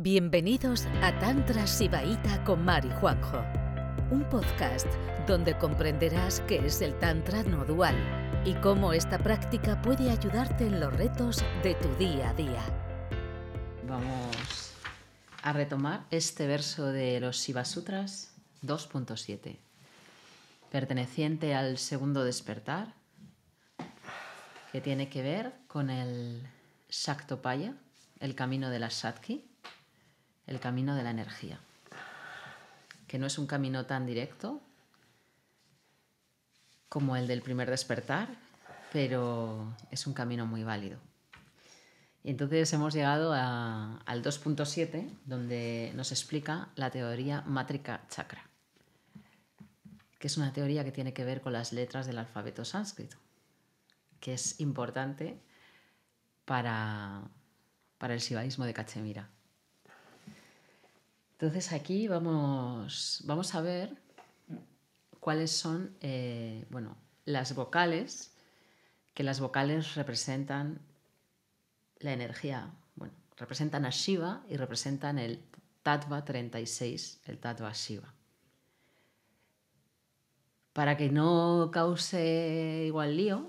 Bienvenidos a Tantra Sibaíta con Mari Juanjo, un podcast donde comprenderás qué es el Tantra no dual y cómo esta práctica puede ayudarte en los retos de tu día a día. Vamos a retomar este verso de los Shiva Sutras 2.7, perteneciente al segundo despertar, que tiene que ver con el Shaktopaya, el camino de la Shakti el camino de la energía, que no es un camino tan directo como el del primer despertar, pero es un camino muy válido. Y entonces hemos llegado al 2.7, donde nos explica la teoría mátrica chakra, que es una teoría que tiene que ver con las letras del alfabeto sánscrito, que es importante para, para el shivaísmo de Cachemira. Entonces aquí vamos, vamos a ver cuáles son eh, bueno, las vocales, que las vocales representan la energía, bueno, representan a Shiva y representan el Tattva 36, el Tattva Shiva. Para que no cause igual lío,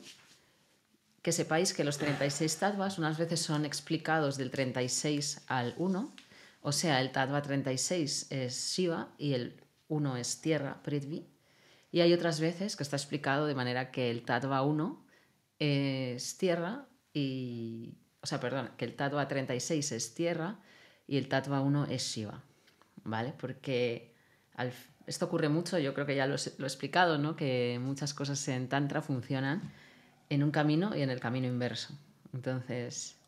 que sepáis que los 36 tattvas unas veces son explicados del 36 al 1 o sea, el Tattva 36 es Shiva y el 1 es tierra, Prithvi. Y hay otras veces que está explicado de manera que el Tattva 1 es tierra y. O sea, perdón, que el Tattva 36 es tierra y el Tattva 1 es Shiva. ¿Vale? Porque esto ocurre mucho, yo creo que ya lo, lo he explicado, ¿no? Que muchas cosas en Tantra funcionan en un camino y en el camino inverso. Entonces,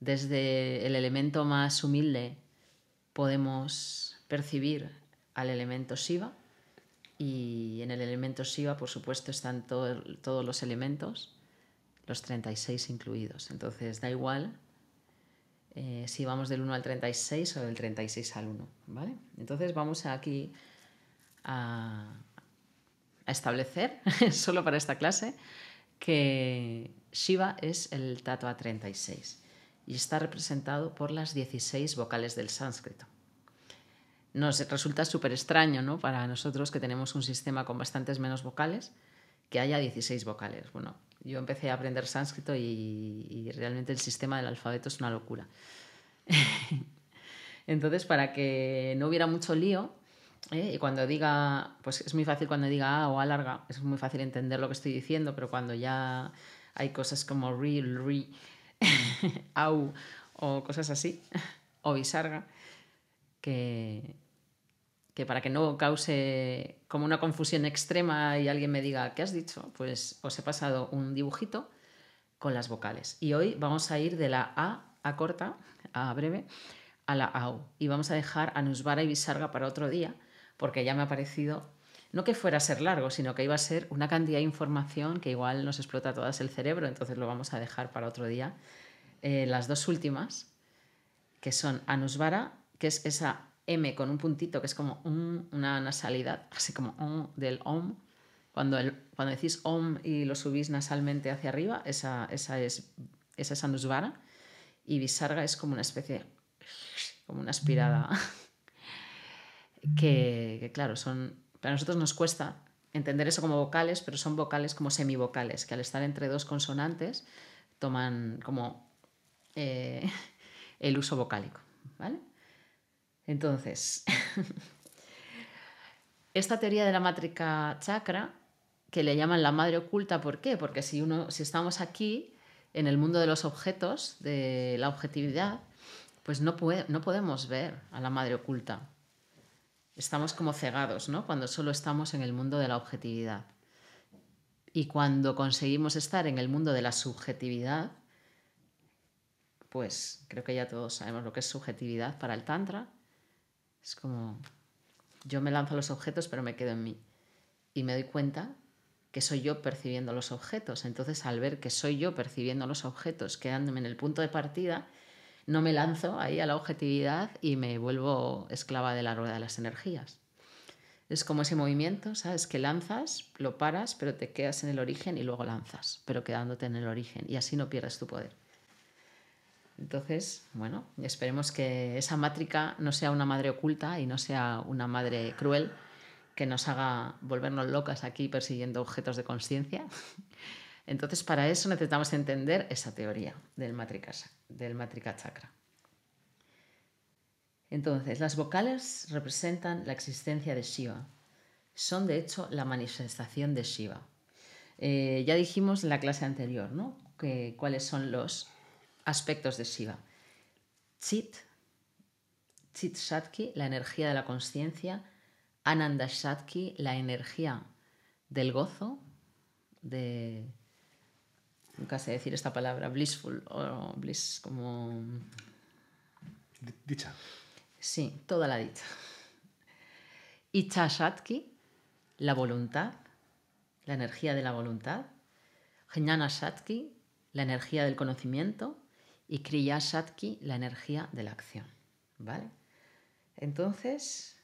desde el elemento más humilde podemos percibir al elemento Shiva y en el elemento Shiva, por supuesto, están todos los elementos, los 36 incluidos. Entonces, da igual eh, si vamos del 1 al 36 o del 36 al 1. ¿vale? Entonces, vamos aquí a, a establecer, solo para esta clase, que Shiva es el Tattva 36 y está representado por las 16 vocales del sánscrito. Nos resulta súper extraño ¿no? para nosotros que tenemos un sistema con bastantes menos vocales que haya 16 vocales. Bueno, yo empecé a aprender sánscrito y, realmente el sistema del alfabeto es una locura. Entonces, para que no hubiera mucho lío, ¿eh? y cuando diga, pues es muy fácil cuando diga A o A larga, es muy fácil entender lo que estoy diciendo, pero cuando ya hay cosas como re, re, au o cosas así, o bisarga, que, que para que no cause como una confusión extrema y alguien me diga, ¿qué has dicho? Pues os he pasado un dibujito con las vocales. Y hoy vamos a ir de la A a corta, a breve, a la AU. Y vamos a dejar a Nusvara y Visarga para otro día, porque ya me ha parecido, no que fuera a ser largo, sino que iba a ser una cantidad de información que igual nos explota todas el cerebro, entonces lo vamos a dejar para otro día eh, las dos últimas, que son Anusvara, que es esa M con un puntito, que es como una nasalidad, así como del OM. Cuando, el, cuando decís OM y lo subís nasalmente hacia arriba, esa, esa, es, esa es Anusvara. Y Visarga es como una especie, como una aspirada, que, que claro, son, para nosotros nos cuesta entender eso como vocales, pero son vocales como semivocales, que al estar entre dos consonantes toman como eh, el uso vocálico. ¿vale? Entonces, esta teoría de la mátrica chakra, que le llaman la madre oculta, ¿por qué? Porque si, uno, si estamos aquí, en el mundo de los objetos, de la objetividad, pues no, no podemos ver a la madre oculta. Estamos como cegados, ¿no? Cuando solo estamos en el mundo de la objetividad. Y cuando conseguimos estar en el mundo de la subjetividad, pues creo que ya todos sabemos lo que es subjetividad para el Tantra. Es como, yo me lanzo a los objetos, pero me quedo en mí. Y me doy cuenta que soy yo percibiendo los objetos. Entonces, al ver que soy yo percibiendo los objetos, quedándome en el punto de partida, no me lanzo ahí a la objetividad y me vuelvo esclava de la rueda de las energías. Es como ese movimiento, ¿sabes? Que lanzas, lo paras, pero te quedas en el origen y luego lanzas, pero quedándote en el origen y así no pierdes tu poder. Entonces, bueno, esperemos que esa mátrica no sea una madre oculta y no sea una madre cruel que nos haga volvernos locas aquí persiguiendo objetos de conciencia. Entonces, para eso necesitamos entender esa teoría del del matrika chakra. Entonces, las vocales representan la existencia de Shiva. Son, de hecho, la manifestación de Shiva. Eh, ya dijimos en la clase anterior, ¿no? Cuáles son los aspectos de Shiva. Chit, Chit Shatki, la energía de la conciencia. Ananda Shatki, la energía del gozo, de. Nunca sé decir esta palabra, blissful o bliss, como. Dicha. Sí, toda la dicha. Icha Shatki, la voluntad, la energía de la voluntad. Jnana Shatki, la energía del conocimiento. Y Kriya Shatki, la energía de la acción. ¿Vale? Entonces,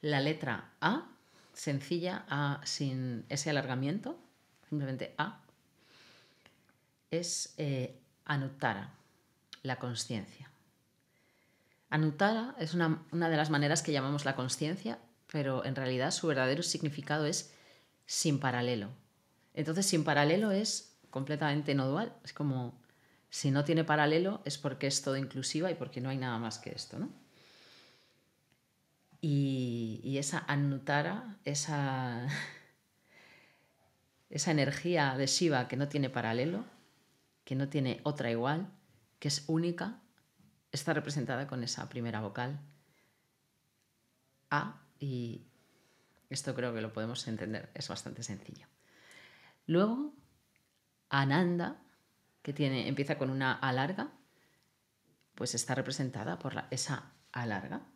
la letra A, sencilla, A sin ese alargamiento, simplemente A, es eh, Anuttara, la conciencia. Anuttara es una, de las maneras que llamamos la conciencia, pero en realidad su verdadero significado es sin paralelo. Entonces, sin paralelo es completamente no dual. Es como si no tiene paralelo es porque es todo inclusiva y porque no hay nada más que esto, ¿no? Y, esa Anuttara, esa, esa energía de Shiva que no tiene paralelo, que no tiene otra igual, que es única, está representada con esa primera vocal A y esto creo que lo podemos entender, es bastante sencillo. Luego, Ananda, que tiene, empieza con una A larga, pues está representada por la, esa A larga.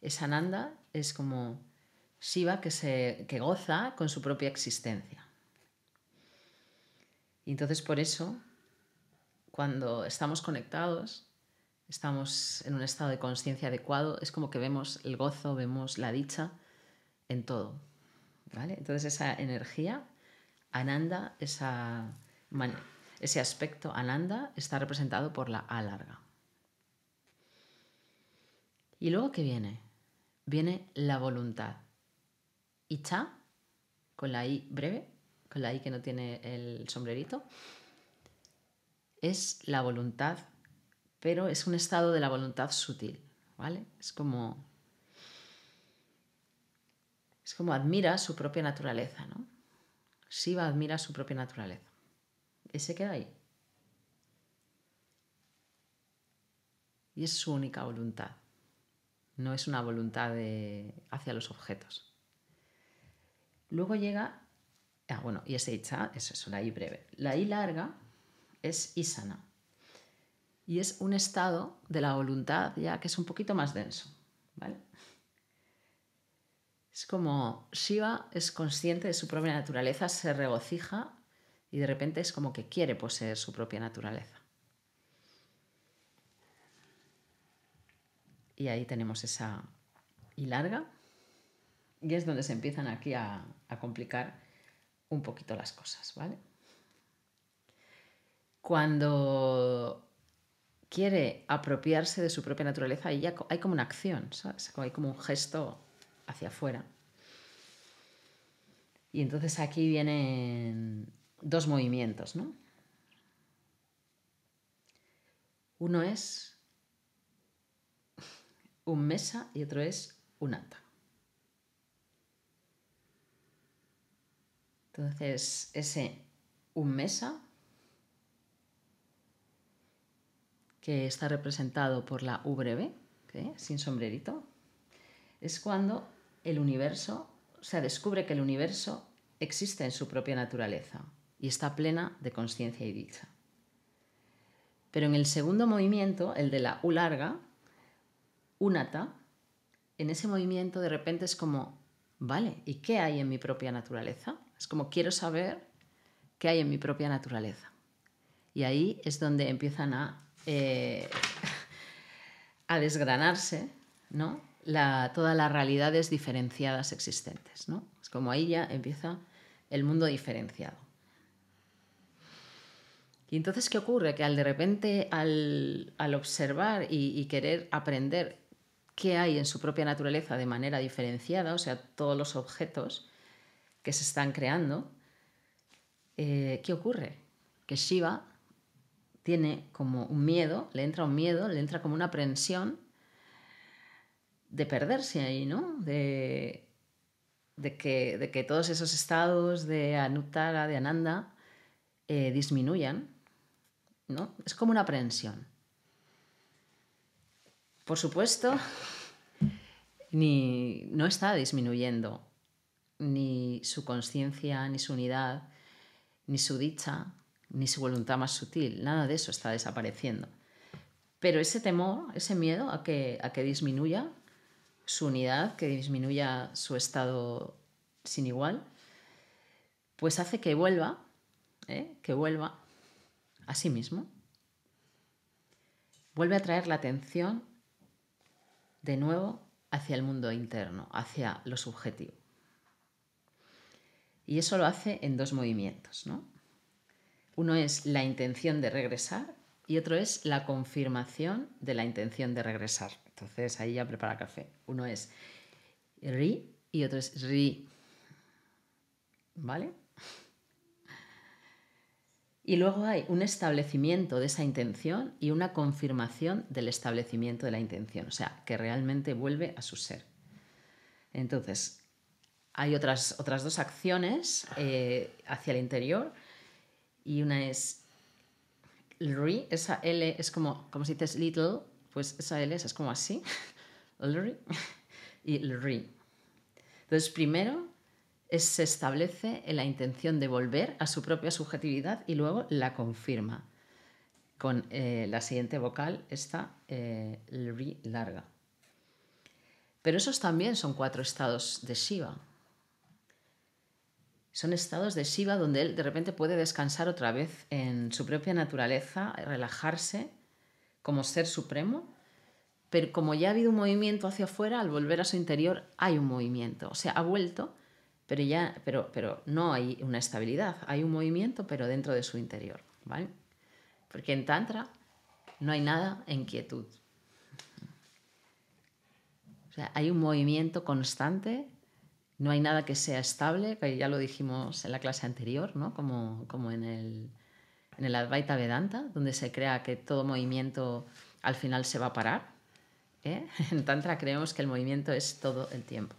Esa Ananda es como Shiva que, se, que goza con su propia existencia. Y entonces por eso cuando estamos conectados, estamos en un estado de conciencia adecuado, es como que vemos el gozo, vemos la dicha en todo. ¿vale? Entonces esa energía, Ananda, esa, ese aspecto Ananda está representado por la A larga. ¿Y luego qué viene? Viene la voluntad. Icha, con la I breve, con la I que no tiene el sombrerito, es la voluntad, pero es un estado de la voluntad sutil, ¿vale? Es como es como admira su propia naturaleza, ¿no? Shiva admira su propia naturaleza. Y se queda ahí. Y es su única voluntad. No es una voluntad hacia los objetos. Luego llega, ah, bueno, y ese Icha, eso es una I breve. La I larga es isana. Y es un estado de la voluntad ya que es un poquito más denso. ¿vale? Es como Shiva es consciente de su propia naturaleza, se regocija y de repente es como que quiere poseer su propia naturaleza. Y ahí tenemos esa y larga. Y es donde se empiezan aquí a complicar un poquito las cosas, ¿vale? cuando quiere apropiarse de su propia naturaleza, ahí hay como una acción, ¿sabes? Hay como un gesto hacia afuera. Y entonces aquí vienen dos movimientos, ¿no? Uno es un mesa y otro es un ata. Entonces, ese un mesa que está representado por la U breve, sin sombrerito, es cuando el universo, o sea, descubre que el universo existe en su propia naturaleza y está plena de conciencia y dicha. Pero en el segundo movimiento, el de la U larga, unata, en ese movimiento de repente es como, vale, ¿y qué hay en mi propia naturaleza? Es como quiero saber qué hay en mi propia naturaleza. Y ahí es donde empiezan a eh, a desgranarse ¿no? todas las realidades diferenciadas existentes. ¿no? Es como ahí ya empieza el mundo diferenciado. Y entonces, ¿qué ocurre? Que al de repente, al, observar y, querer aprender qué hay en su propia naturaleza de manera diferenciada, o sea, todos los objetos que se están creando, eh, ¿qué ocurre? Que Shiva tiene como un miedo, le entra un miedo, le entra como una aprensión de perderse ahí, ¿no? De, de, que, de que, todos esos estados de Anuttara, de Ananda, eh, disminuyan, ¿no? Es como una aprensión. Por supuesto, ni, no está disminuyendo ni su conciencia, ni su unidad, ni su dicha, ni su voluntad más sutil. Nada de eso está desapareciendo. Pero ese temor, ese miedo a que, a que disminuya su unidad, que disminuya su estado sin igual, pues hace que vuelva, ¿eh? que vuelva a sí mismo. Vuelve a traer la atención de nuevo hacia el mundo interno, hacia lo subjetivo. Y eso lo hace en dos movimientos. ¿no? Uno es la intención de regresar y otro es la confirmación de la intención de regresar. Entonces ahí ya prepara café. Uno es ri y otro es ri. ¿Vale? Y luego hay un establecimiento de esa intención y una confirmación del establecimiento de la intención, o sea, que realmente vuelve a su ser. Entonces, hay otras, otras dos acciones eh, hacia el interior y una es el re, esa L es como, como si dices little, pues esa L es, como así, el re, y el re. Entonces, primero se establece la intención de volver a su propia subjetividad y luego la confirma con eh, la siguiente vocal, esta eh, el re larga. Pero esos también son cuatro estados de Shiva. Son estados de Shiva donde él de repente puede descansar otra vez en su propia naturaleza, relajarse como ser supremo, pero como ya ha habido un movimiento hacia afuera, al volver a su interior hay un movimiento, o sea, ha vuelto, pero ya pero, pero no hay una estabilidad, hay un movimiento pero dentro de su interior, ¿vale? Porque en tantra no hay nada en quietud. O sea, hay un movimiento constante no hay nada que sea estable, ya lo dijimos en la clase anterior, ¿no? como, como en, el, en el Advaita Vedanta, donde se crea que todo movimiento al final se va a parar. ¿eh? En Tantra creemos que el movimiento es todo el tiempo.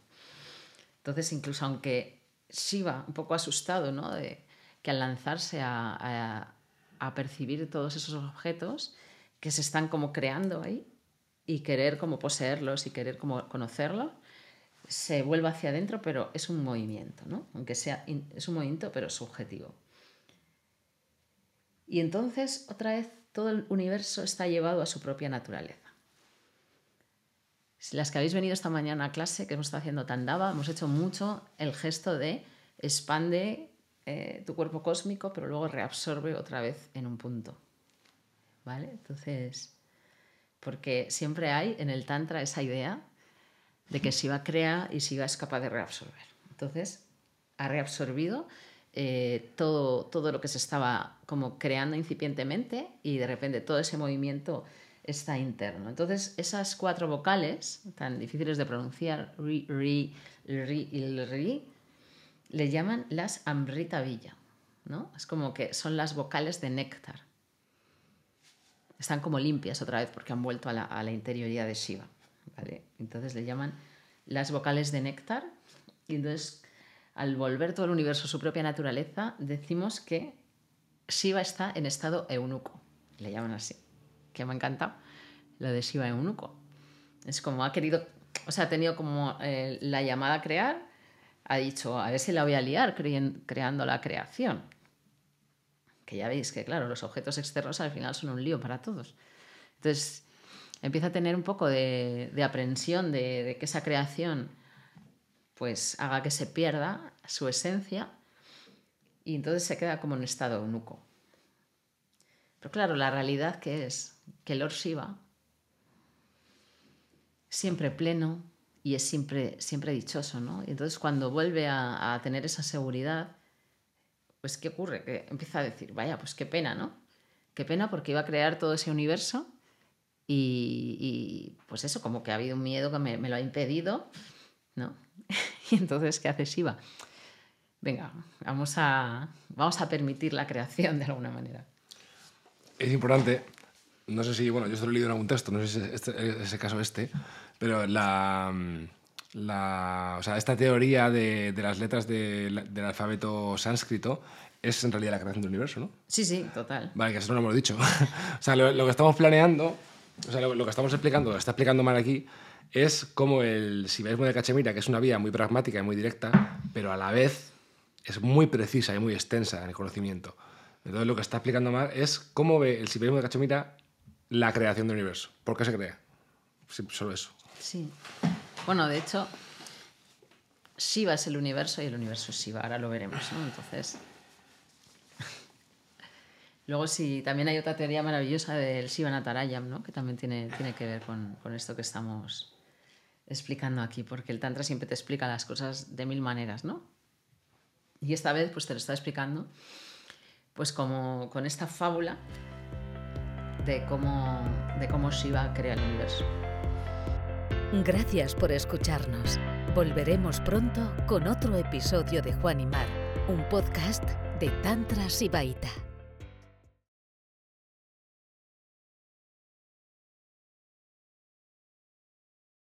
Entonces, incluso aunque Shiva, un poco asustado, ¿no? de que al lanzarse a, a, a percibir todos esos objetos que se están como creando ahí y querer como poseerlos y querer como conocerlos, se vuelva hacia adentro, pero es un movimiento, ¿no? Aunque sea, es un movimiento, pero subjetivo. Y entonces, otra vez, todo el universo está llevado a su propia naturaleza. Las que habéis venido esta mañana a clase, que hemos estado haciendo Tandava, hemos hecho mucho el gesto de expande eh, tu cuerpo cósmico, pero luego reabsorbe otra vez en un punto. ¿Vale? Entonces, porque siempre hay en el Tantra esa idea de que Shiva crea y Shiva es capaz de reabsorber. Entonces, ha reabsorbido eh, todo, todo lo que se estaba como creando incipientemente y de repente todo ese movimiento está interno. Entonces, esas cuatro vocales tan difíciles de pronunciar, ri, ri, ri y ri, le llaman las amrita villa. ¿no? Es como que son las vocales de néctar. Están como limpias otra vez porque han vuelto a a la interioridad de Shiva. Entonces le llaman las vocales de néctar y entonces al volver todo el universo a su propia naturaleza decimos que Shiva está en estado eunuco, le llaman así, que me ha encantado lo de Shiva eunuco. Es como ha querido, o sea, ha tenido como eh, la llamada a crear, ha dicho, a ver si la voy a liar creando la creación. Que ya veis que, claro, los objetos externos al final son un lío para todos. Entonces, empieza a tener un poco de, aprensión de, que esa creación pues haga que se pierda su esencia y entonces se queda como en estado eunuco. Pero claro, la realidad que es que Lord Shiva, siempre pleno y es siempre, siempre dichoso, ¿no? Y entonces cuando vuelve a, a tener esa seguridad, pues ¿qué ocurre? Que empieza a decir, vaya, pues qué pena, ¿no? qué pena porque iba a crear todo ese universo y, pues eso, como que ha habido un miedo que me, lo ha impedido, ¿no? y entonces, ¿qué hace Shiva? Venga, vamos a, vamos a permitir la creación de alguna manera. Es importante, no sé si, bueno, yo esto lo he leído en algún texto, no sé si es este, ese caso este, pero la, la, o sea, esta teoría de, de las letras de, del alfabeto sánscrito es en realidad la creación del universo, ¿no? Sí, sí, total. Vale, que eso no lo hemos dicho. o sea, lo, lo, que estamos planeando, o sea, lo, que estamos explicando, lo está explicando mal aquí, es como el sibaismo de Cachemira, que es una vía muy pragmática y muy directa, pero a la vez es muy precisa y muy extensa en el conocimiento. Entonces, lo que está explicando mal es cómo ve el sibaismo de Cachemira la creación del universo. ¿Por qué se crea? Sí, solo eso. Sí. Bueno, de hecho, Shiva es el universo y el universo es Shiva. Ahora lo veremos, ¿no? Entonces. Luego sí, también hay otra teoría maravillosa del Shiva Natarayam, ¿no? que también tiene, tiene que ver con, con, esto que estamos explicando aquí, porque el Tantra siempre te explica las cosas de mil maneras, ¿no? Y esta vez pues te lo está explicando pues como con esta fábula de cómo, de cómo Shiva crea el universo. Gracias por escucharnos. Volveremos pronto con otro episodio de Juan y Mar, un podcast de Tantra Sibaita.